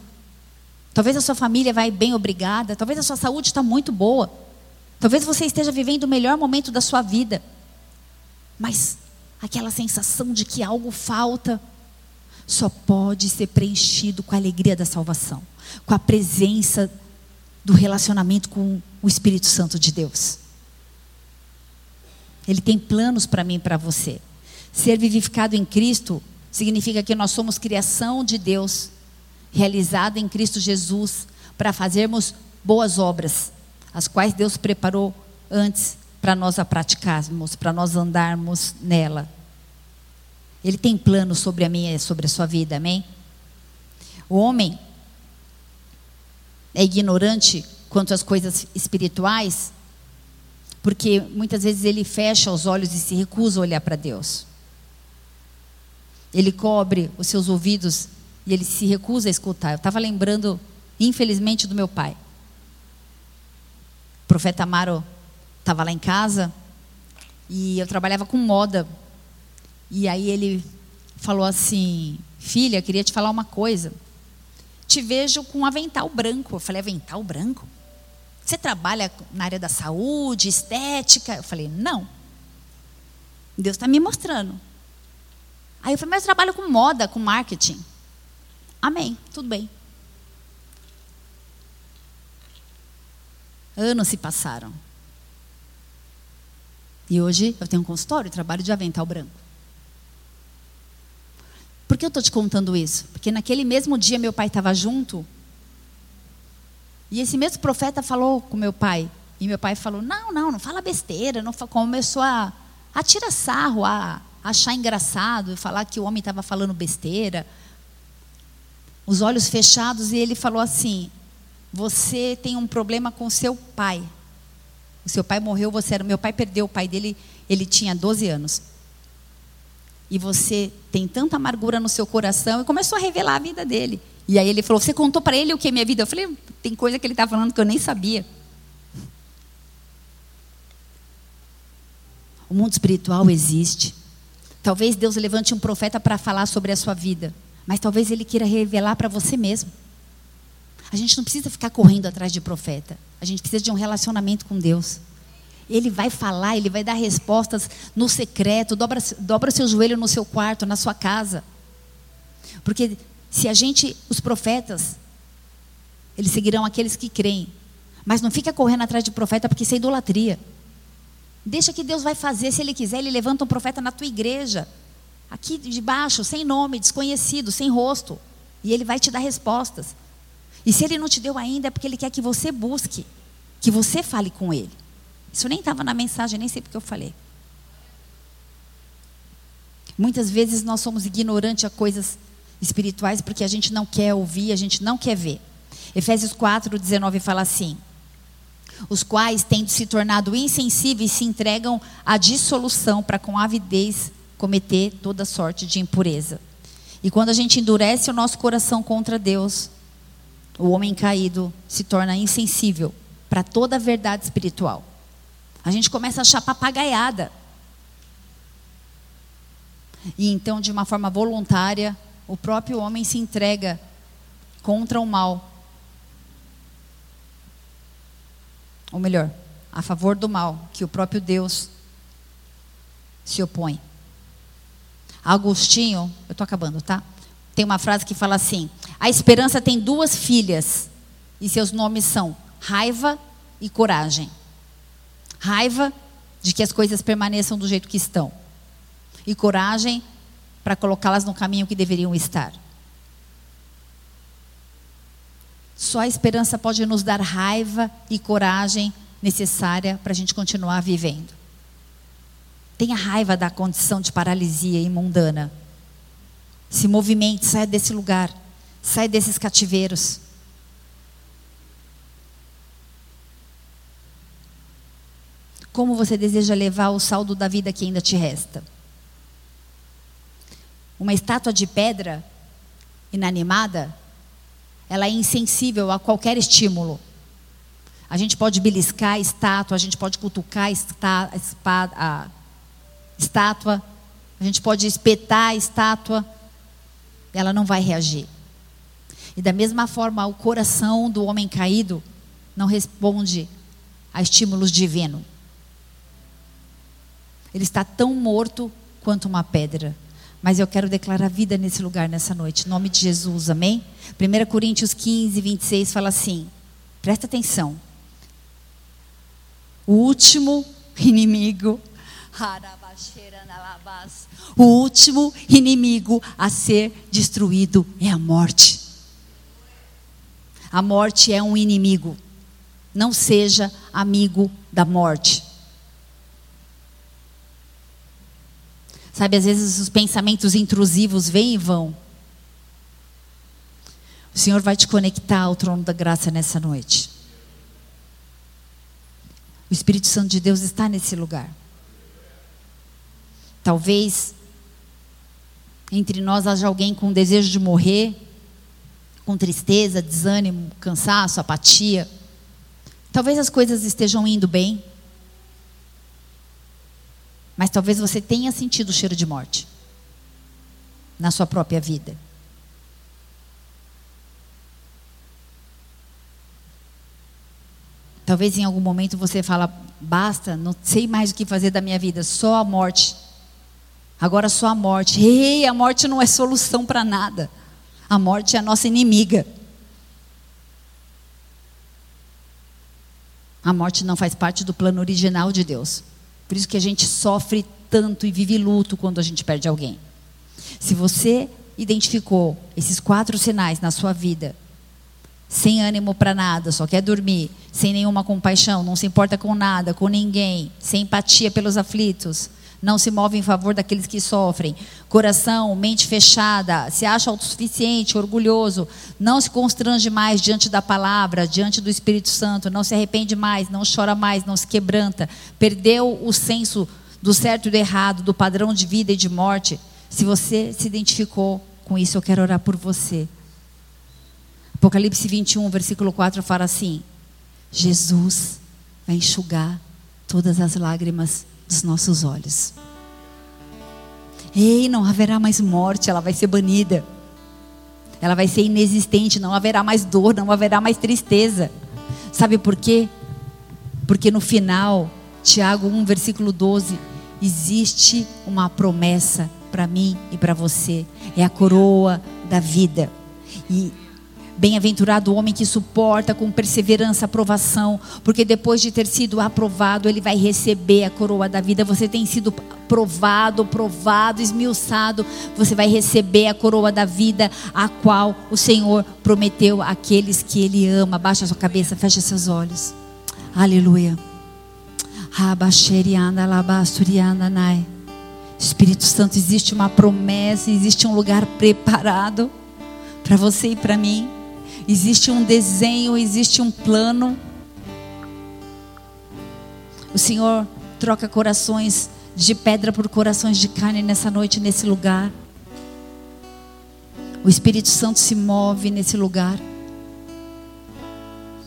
Talvez a sua família vai bem obrigada. Talvez a sua saúde está muito boa. Talvez você esteja vivendo o melhor momento da sua vida. Mas aquela sensação de que algo falta só pode ser preenchido com a alegria da salvação, com a presença do relacionamento com o Espírito Santo de Deus. Ele tem planos para mim e para você. Ser vivificado em Cristo significa que nós somos criação de Deus, realizada em Cristo Jesus, para fazermos boas obras, as quais Deus preparou antes para nós a praticarmos, para nós andarmos nela. Ele tem planos sobre a minha e sobre a sua vida, amém? O homem é ignorante quanto às coisas espirituais, porque muitas vezes ele fecha os olhos e se recusa a olhar para Deus. Ele cobre os seus ouvidos e ele se recusa a escutar. Eu estava lembrando, infelizmente, do meu pai. Profeta Amaro estava lá em casa e eu trabalhava com moda. E aí ele falou assim: Filha, queria te falar uma coisa. Te vejo com um avental branco. Eu falei: Avental branco? Você trabalha na área da saúde, estética? Eu falei, não. Deus está me mostrando. Aí eu falei, mas eu trabalho com moda, com marketing. Amém, tudo bem. Anos se passaram. E hoje eu tenho um consultório, trabalho de avental branco. Por que eu estou te contando isso? Porque naquele mesmo dia meu pai estava junto e esse mesmo profeta falou com meu pai. E meu pai falou: Não, não, não fala besteira. Não Começou a, a tirar sarro, a, a achar engraçado, falar que o homem estava falando besteira. Os olhos fechados, e ele falou assim: Você tem um problema com seu pai. O seu pai morreu, você era. Meu pai perdeu o pai dele, ele tinha 12 anos. E você tem tanta amargura no seu coração, e começou a revelar a vida dele. E aí ele falou: Você contou para ele o que é minha vida? Eu falei: Tem coisa que ele está falando que eu nem sabia. O mundo espiritual existe. Talvez Deus levante um profeta para falar sobre a sua vida, mas talvez ele queira revelar para você mesmo. A gente não precisa ficar correndo atrás de profeta. A gente precisa de um relacionamento com Deus. Ele vai falar, ele vai dar respostas no secreto. Dobra, dobra seu joelho no seu quarto, na sua casa. Porque se a gente, os profetas, eles seguirão aqueles que creem. Mas não fica correndo atrás de profeta porque isso é idolatria. Deixa que Deus vai fazer, se Ele quiser, Ele levanta um profeta na tua igreja. Aqui de baixo, sem nome, desconhecido, sem rosto. E Ele vai te dar respostas. E se Ele não te deu ainda, é porque Ele quer que você busque. Que você fale com Ele. Isso nem estava na mensagem, nem sei porque eu falei. Muitas vezes nós somos ignorantes a coisas espirituais porque a gente não quer ouvir, a gente não quer ver. Efésios 4, 19 fala assim: Os quais, tendo se tornado insensíveis, se entregam à dissolução para com avidez cometer toda sorte de impureza. E quando a gente endurece o nosso coração contra Deus, o homem caído se torna insensível para toda a verdade espiritual. A gente começa a achar papagaiada. E então, de uma forma voluntária, o próprio homem se entrega contra o mal. ou melhor, a favor do mal, que o próprio Deus se opõe. Agostinho, eu estou acabando, tá? Tem uma frase que fala assim: a esperança tem duas filhas, e seus nomes são raiva e coragem. Raiva de que as coisas permaneçam do jeito que estão, e coragem para colocá-las no caminho que deveriam estar. Só a esperança pode nos dar raiva e coragem necessária para a gente continuar vivendo. Tenha raiva da condição de paralisia imundana. Se movimente, saia desse lugar, saia desses cativeiros. Como você deseja levar o saldo da vida que ainda te resta? Uma estátua de pedra inanimada ela é insensível a qualquer estímulo. A gente pode beliscar a estátua, a gente pode cutucar a, espada, a estátua, a gente pode espetar a estátua, ela não vai reagir. E da mesma forma, o coração do homem caído não responde a estímulos divinos. Ele está tão morto quanto uma pedra. Mas eu quero declarar vida nesse lugar nessa noite, em nome de Jesus, amém? 1 Coríntios 15, 26 fala assim: presta atenção. O último inimigo, (laughs) o último inimigo a ser destruído é a morte. A morte é um inimigo. Não seja amigo da morte. Sabe, às vezes os pensamentos intrusivos vêm e vão. O Senhor vai te conectar ao trono da graça nessa noite. O Espírito Santo de Deus está nesse lugar. Talvez entre nós haja alguém com desejo de morrer, com tristeza, desânimo, cansaço, apatia. Talvez as coisas estejam indo bem, mas talvez você tenha sentido o cheiro de morte na sua própria vida. Talvez em algum momento você fala, basta, não sei mais o que fazer da minha vida, só a morte. Agora só a morte. Ei, a morte não é solução para nada. A morte é a nossa inimiga. A morte não faz parte do plano original de Deus. Por isso que a gente sofre tanto e vive luto quando a gente perde alguém. Se você identificou esses quatro sinais na sua vida, sem ânimo para nada, só quer dormir, sem nenhuma compaixão, não se importa com nada, com ninguém, sem empatia pelos aflitos, não se move em favor daqueles que sofrem. Coração, mente fechada, se acha autossuficiente, orgulhoso, não se constrange mais diante da palavra, diante do Espírito Santo, não se arrepende mais, não chora mais, não se quebranta, perdeu o senso do certo e do errado, do padrão de vida e de morte. Se você se identificou com isso, eu quero orar por você. Apocalipse 21, versículo 4 fala assim: Jesus vai enxugar todas as lágrimas dos nossos olhos. Ei, não haverá mais morte, ela vai ser banida. Ela vai ser inexistente, não haverá mais dor, não haverá mais tristeza. Sabe por quê? Porque no final, Tiago 1, versículo 12, existe uma promessa para mim e para você. É a coroa da vida. E Bem-aventurado o homem que suporta com perseverança a aprovação, porque depois de ter sido aprovado, ele vai receber a coroa da vida. Você tem sido provado, provado, esmiuçado, você vai receber a coroa da vida, a qual o Senhor prometeu àqueles que Ele ama. Baixa sua cabeça, fecha seus olhos. Aleluia. Espírito Santo, existe uma promessa, existe um lugar preparado para você e para mim. Existe um desenho, existe um plano. O Senhor troca corações de pedra por corações de carne nessa noite, nesse lugar. O Espírito Santo se move nesse lugar,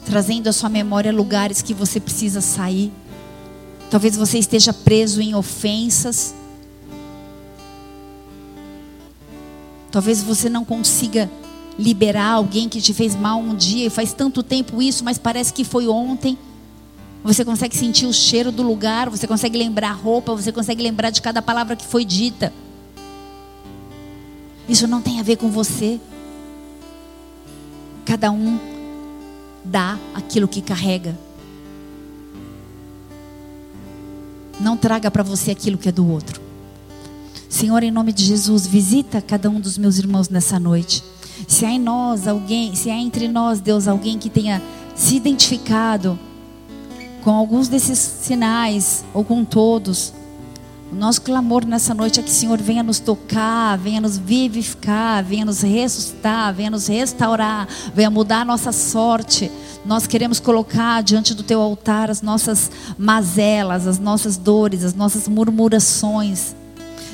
trazendo à sua memória lugares que você precisa sair. Talvez você esteja preso em ofensas. Talvez você não consiga liberar alguém que te fez mal um dia e faz tanto tempo isso, mas parece que foi ontem. Você consegue sentir o cheiro do lugar, você consegue lembrar a roupa, você consegue lembrar de cada palavra que foi dita. Isso não tem a ver com você. Cada um dá aquilo que carrega. Não traga para você aquilo que é do outro. Senhor, em nome de Jesus, visita cada um dos meus irmãos nessa noite. Se há em nós alguém, se há entre nós, Deus, alguém que tenha se identificado com alguns desses sinais ou com todos, o nosso clamor nessa noite é que o Senhor venha nos tocar, venha nos vivificar, venha nos ressuscitar, venha nos restaurar, venha mudar a nossa sorte. Nós queremos colocar diante do teu altar as nossas mazelas, as nossas dores, as nossas murmurações.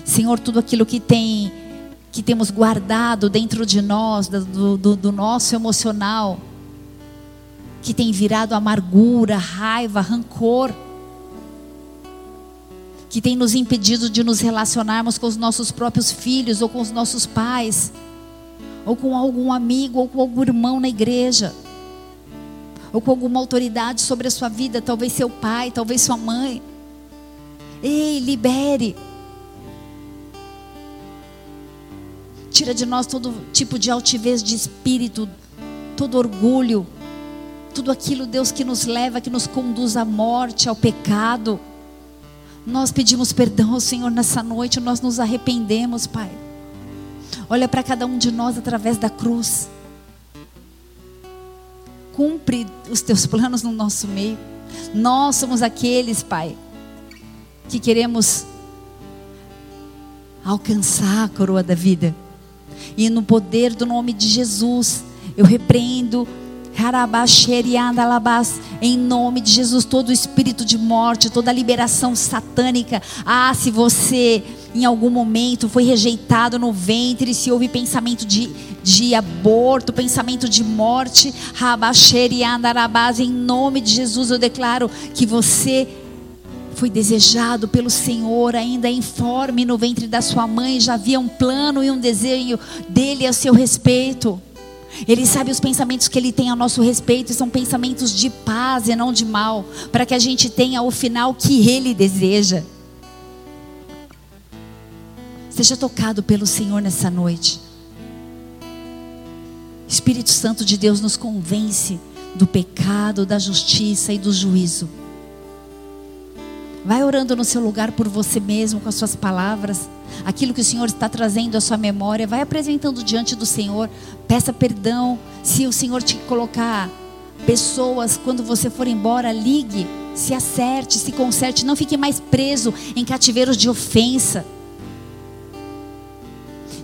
Senhor, tudo aquilo que tem que temos guardado dentro de nós, do, do, do nosso emocional, que tem virado amargura, raiva, rancor que tem nos impedido de nos relacionarmos com os nossos próprios filhos, ou com os nossos pais, ou com algum amigo, ou com algum irmão na igreja, ou com alguma autoridade sobre a sua vida, talvez seu pai, talvez sua mãe. Ei, libere. Tira de nós todo tipo de altivez de espírito, todo orgulho, tudo aquilo, Deus, que nos leva, que nos conduz à morte, ao pecado. Nós pedimos perdão ao Senhor nessa noite, nós nos arrependemos, Pai. Olha para cada um de nós através da cruz. Cumpre os teus planos no nosso meio. Nós somos aqueles, Pai, que queremos alcançar a coroa da vida. E no poder do nome de Jesus, eu repreendo em nome de Jesus, todo espírito de morte, toda liberação satânica. Ah, se você em algum momento foi rejeitado no ventre, se houve pensamento de, de aborto, pensamento de morte, em nome de Jesus eu declaro que você foi desejado pelo Senhor, ainda informe no ventre da sua mãe, já havia um plano e um desejo dele a seu respeito. Ele sabe os pensamentos que ele tem a nosso respeito, e são pensamentos de paz e não de mal, para que a gente tenha o final que ele deseja. Seja tocado pelo Senhor nessa noite. Espírito Santo de Deus nos convence do pecado, da justiça e do juízo. Vai orando no seu lugar por você mesmo, com as suas palavras. Aquilo que o Senhor está trazendo à sua memória, vai apresentando diante do Senhor. Peça perdão. Se o Senhor te colocar pessoas, quando você for embora, ligue, se acerte, se conserte. Não fique mais preso em cativeiros de ofensa.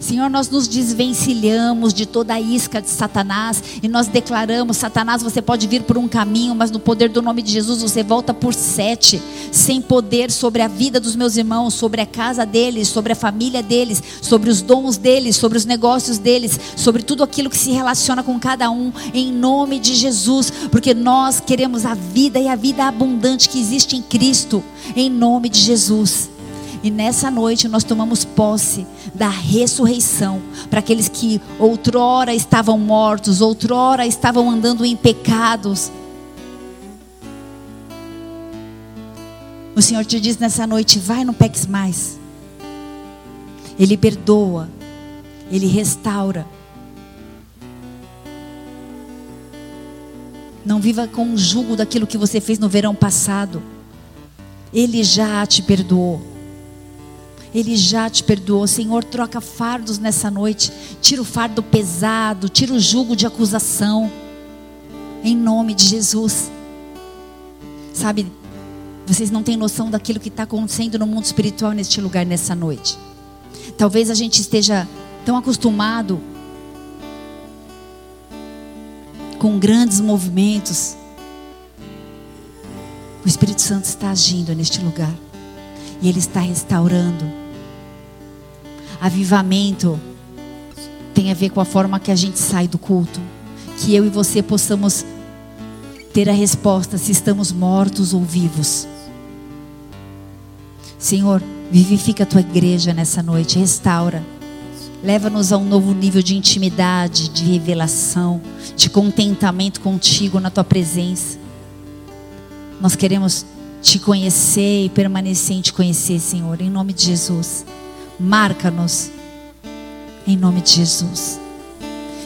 Senhor, nós nos desvencilhamos de toda a isca de Satanás e nós declaramos: Satanás, você pode vir por um caminho, mas no poder do nome de Jesus você volta por sete, sem poder sobre a vida dos meus irmãos, sobre a casa deles, sobre a família deles, sobre os dons deles, sobre os negócios deles, sobre tudo aquilo que se relaciona com cada um, em nome de Jesus, porque nós queremos a vida e a vida abundante que existe em Cristo, em nome de Jesus. E nessa noite nós tomamos posse da ressurreição para aqueles que outrora estavam mortos, outrora estavam andando em pecados. O Senhor te diz nessa noite: vai, não peques mais. Ele perdoa, Ele restaura. Não viva com o jugo daquilo que você fez no verão passado. Ele já te perdoou. Ele já te perdoou. Senhor, troca fardos nessa noite. Tira o fardo pesado, tira o jugo de acusação. Em nome de Jesus. Sabe, vocês não têm noção daquilo que está acontecendo no mundo espiritual neste lugar nessa noite. Talvez a gente esteja tão acostumado com grandes movimentos. O Espírito Santo está agindo neste lugar. E Ele está restaurando Avivamento tem a ver com a forma que a gente sai do culto. Que eu e você possamos ter a resposta se estamos mortos ou vivos. Senhor, vivifica a tua igreja nessa noite, restaura. Leva-nos a um novo nível de intimidade, de revelação, de contentamento contigo na tua presença. Nós queremos te conhecer e permanecer em te conhecer, Senhor, em nome de Jesus. Marca-nos, em nome de Jesus.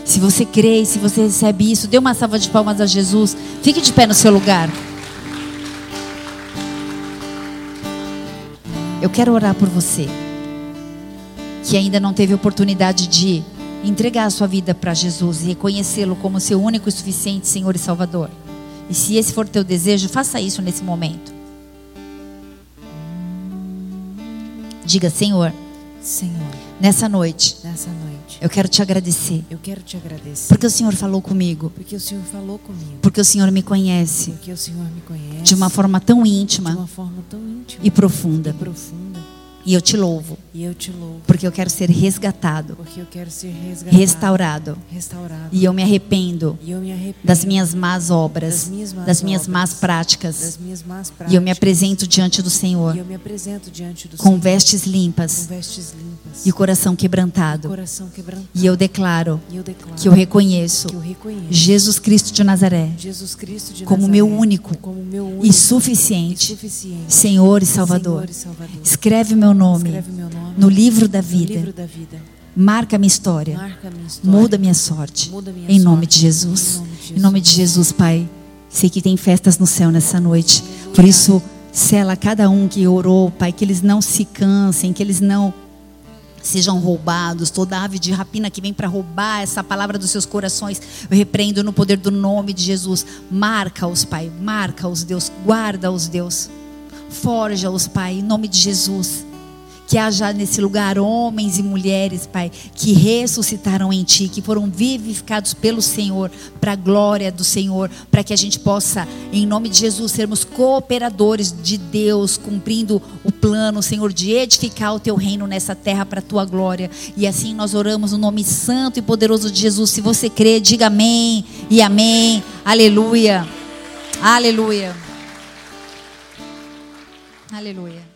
Se você crê, se você recebe isso, dê uma salva de palmas a Jesus. Fique de pé no seu lugar. Eu quero orar por você que ainda não teve oportunidade de entregar a sua vida para Jesus e reconhecê-lo como seu único e suficiente Senhor e Salvador. E se esse for teu desejo, faça isso nesse momento. Diga, Senhor, Senhor, nessa noite, nessa noite, eu quero te agradecer, eu quero te agradecer. porque o Senhor falou comigo, Porque o Senhor falou comigo. porque o Senhor me conhece Porque o Senhor me conhece. de uma forma tão de íntima uma forma tão íntima e profunda. e profunda. E eu te louvo, E eu te louvo. porque eu quero ser resgatado, Porque eu quero ser resgatado. restaurado. Restaurado. E eu me arrependo E eu me arrependo das minhas más obras, das minhas más, das minhas más obras, práticas. das minhas más práticas. E eu me apresento diante do Senhor E eu me apresento diante do com Senhor vestes com limpas vestes limpas e o coração quebrantado. coração quebrantado. E eu declaro E eu declaro que eu reconheço que eu reconheço Jesus Cristo de Nazaré Jesus Cristo de como Nazaré meu único como meu único e e suficiente suficiente Senhor e Salvador. Senhor e Salvador. Escreve meu nome Escreve meu nome no livro da no livro vida. da vida. Marca minha história. Marca a minha história. Muda minha sorte. Muda minha Em nome sorte. de Jesus. Em nome de Em nome de Jesus, Pai. Sei que tem festas no céu nessa noite. Por isso, sela cada um que orou, Pai, que eles não se cansem, que eles não sejam roubados. Toda ave de rapina que vem para roubar essa palavra dos seus corações, eu repreendo no poder do nome de Jesus. Marca-os, Pai. Marca-os, Deus. Guarda-os, Deus. Forja-os, Pai, em nome de Jesus. Que haja nesse lugar homens e mulheres, Pai, que ressuscitaram em Ti, que foram vivificados pelo Senhor, para a glória do Senhor, para que a gente possa, em nome de Jesus, sermos cooperadores de Deus, cumprindo o plano, Senhor, de edificar o Teu reino nessa terra para a Tua glória. E assim nós oramos no nome santo e poderoso de Jesus. Se você crê, diga amém e amém. Aleluia. Aleluia. Aleluia.